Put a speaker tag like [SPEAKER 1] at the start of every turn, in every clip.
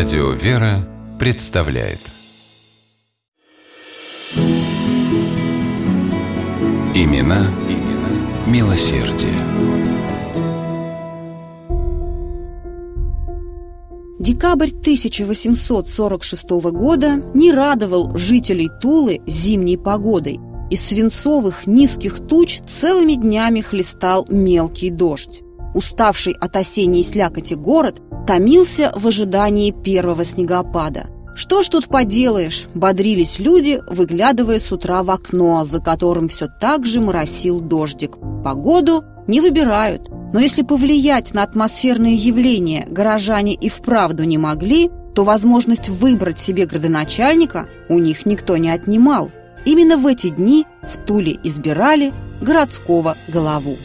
[SPEAKER 1] Радио «Вера» представляет Имена, имена милосердие.
[SPEAKER 2] Декабрь 1846 года не радовал жителей Тулы зимней погодой. Из свинцовых низких туч целыми днями хлестал мелкий дождь. Уставший от осенней слякоти город томился в ожидании первого снегопада. Что ж тут поделаешь, бодрились люди, выглядывая с утра в окно, за которым все так же моросил дождик. Погоду не выбирают, но если повлиять на атмосферные явления горожане и вправду не могли, то возможность выбрать себе градоначальника у них никто не отнимал. Именно в эти дни в Туле избирали городского голову.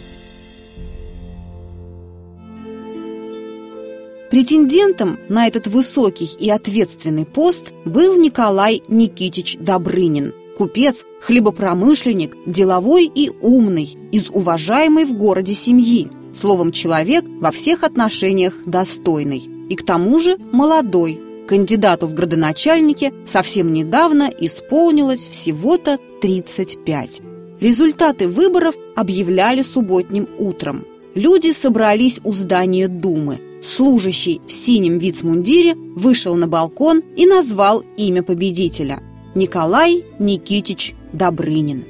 [SPEAKER 2] Претендентом на этот высокий и ответственный пост был Николай Никитич Добрынин, купец, хлебопромышленник, деловой и умный, из уважаемой в городе семьи, словом, человек во всех отношениях достойный. И к тому же молодой. Кандидату в градоначальнике совсем недавно исполнилось всего-то 35. Результаты выборов объявляли субботним утром. Люди собрались у здания Думы – служащий в синем вицмундире вышел на балкон и назвал имя победителя – Николай Никитич Добрынин.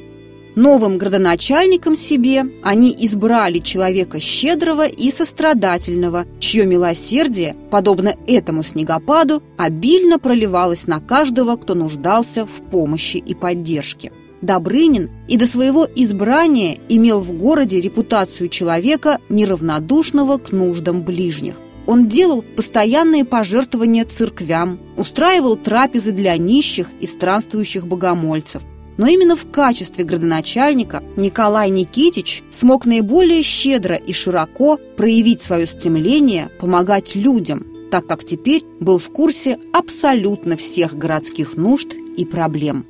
[SPEAKER 2] Новым градоначальником себе они избрали человека щедрого и сострадательного, чье милосердие, подобно этому снегопаду, обильно проливалось на каждого, кто нуждался в помощи и поддержке. Добрынин и до своего избрания имел в городе репутацию человека, неравнодушного к нуждам ближних. Он делал постоянные пожертвования церквям, устраивал трапезы для нищих и странствующих богомольцев. Но именно в качестве градоначальника Николай Никитич смог наиболее щедро и широко проявить свое стремление помогать людям, так как теперь был в курсе абсолютно всех городских нужд и проблем.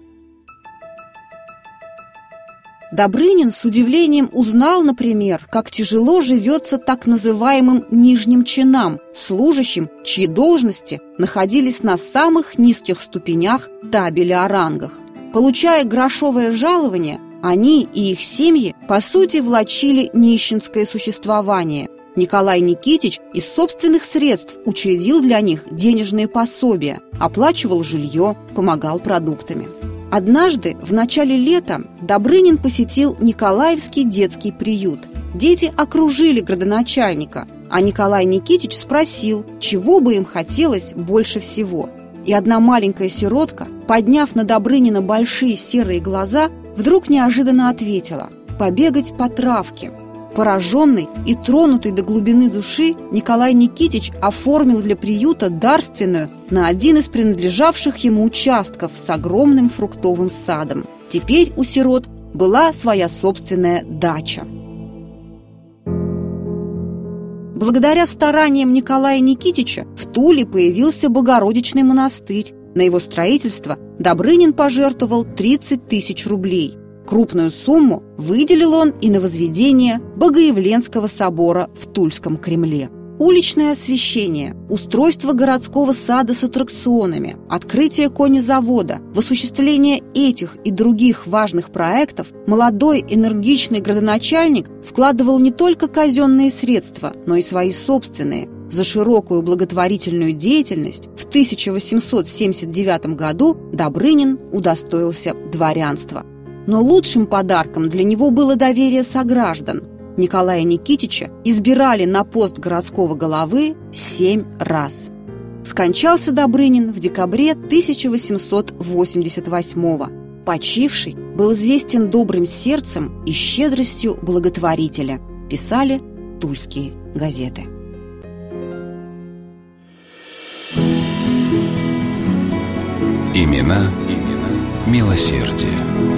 [SPEAKER 2] Добрынин с удивлением узнал, например, как тяжело живется так называемым нижним чинам, служащим, чьи должности находились на самых низких ступенях табеля о рангах. Получая грошовое жалование, они и их семьи, по сути, влачили нищенское существование. Николай Никитич из собственных средств учредил для них денежные пособия, оплачивал жилье, помогал продуктами. Однажды, в начале лета, Добрынин посетил Николаевский детский приют. Дети окружили градоначальника, а Николай Никитич спросил, чего бы им хотелось больше всего. И одна маленькая сиротка, подняв на Добрынина большие серые глаза, вдруг неожиданно ответила «побегать по травке». Пораженный и тронутый до глубины души, Николай Никитич оформил для приюта дарственную на один из принадлежавших ему участков с огромным фруктовым садом. Теперь у сирот была своя собственная дача. Благодаря стараниям Николая Никитича в Туле появился Богородичный монастырь. На его строительство Добрынин пожертвовал 30 тысяч рублей – Крупную сумму выделил он и на возведение Богоявленского собора в Тульском Кремле. Уличное освещение, устройство городского сада с аттракционами, открытие конезавода, в осуществление этих и других важных проектов молодой энергичный градоначальник вкладывал не только казенные средства, но и свои собственные. За широкую благотворительную деятельность в 1879 году Добрынин удостоился дворянства – но лучшим подарком для него было доверие сограждан. Николая Никитича избирали на пост городского головы семь раз. Скончался Добрынин в декабре 1888-го. Почивший был известен добрым сердцем и щедростью благотворителя, писали тульские газеты.
[SPEAKER 1] Имена, имена милосердие.